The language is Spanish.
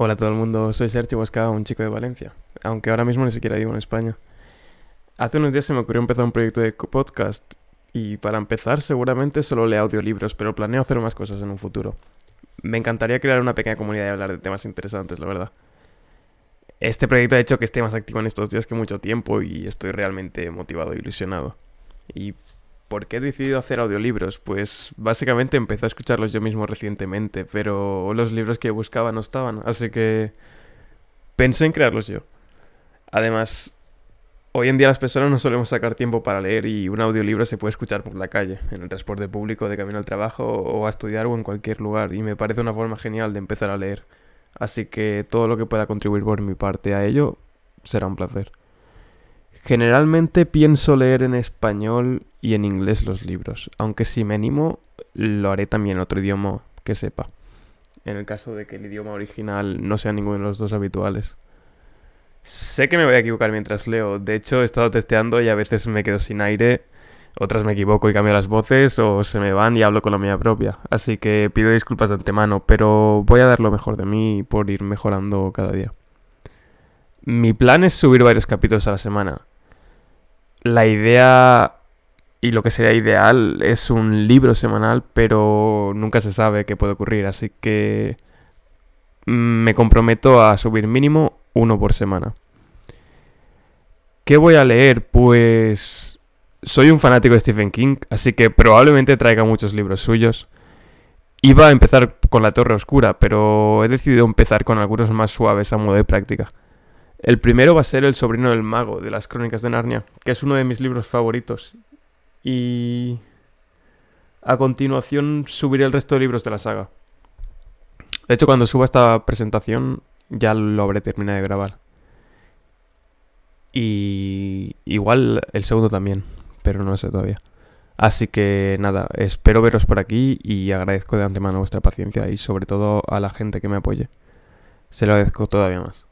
Hola a todo el mundo, soy Sergio Bosca, un chico de Valencia, aunque ahora mismo ni siquiera vivo en España. Hace unos días se me ocurrió empezar un proyecto de podcast y para empezar seguramente solo leo audiolibros, pero planeo hacer más cosas en un futuro. Me encantaría crear una pequeña comunidad y hablar de temas interesantes, la verdad. Este proyecto ha hecho que esté más activo en estos días que mucho tiempo y estoy realmente motivado e ilusionado. Y ¿Por qué he decidido hacer audiolibros? Pues básicamente empecé a escucharlos yo mismo recientemente, pero los libros que buscaba no estaban, así que pensé en crearlos yo. Además, hoy en día las personas no solemos sacar tiempo para leer y un audiolibro se puede escuchar por la calle, en el transporte público, de camino al trabajo o a estudiar o en cualquier lugar, y me parece una forma genial de empezar a leer. Así que todo lo que pueda contribuir por mi parte a ello será un placer. Generalmente pienso leer en español y en inglés los libros, aunque si me animo lo haré también en otro idioma que sepa, en el caso de que el idioma original no sea ninguno de los dos habituales. Sé que me voy a equivocar mientras leo, de hecho he estado testeando y a veces me quedo sin aire, otras me equivoco y cambio las voces o se me van y hablo con la mía propia, así que pido disculpas de antemano, pero voy a dar lo mejor de mí por ir mejorando cada día. Mi plan es subir varios capítulos a la semana. La idea y lo que sería ideal es un libro semanal, pero nunca se sabe qué puede ocurrir, así que me comprometo a subir mínimo uno por semana. ¿Qué voy a leer? Pues soy un fanático de Stephen King, así que probablemente traiga muchos libros suyos. Iba a empezar con La Torre Oscura, pero he decidido empezar con algunos más suaves a modo de práctica. El primero va a ser El sobrino del mago, de las Crónicas de Narnia, que es uno de mis libros favoritos. Y a continuación subiré el resto de libros de la saga. De hecho, cuando suba esta presentación ya lo habré terminado de grabar. Y igual el segundo también, pero no lo sé todavía. Así que nada, espero veros por aquí y agradezco de antemano vuestra paciencia y sobre todo a la gente que me apoye. Se lo agradezco todavía más.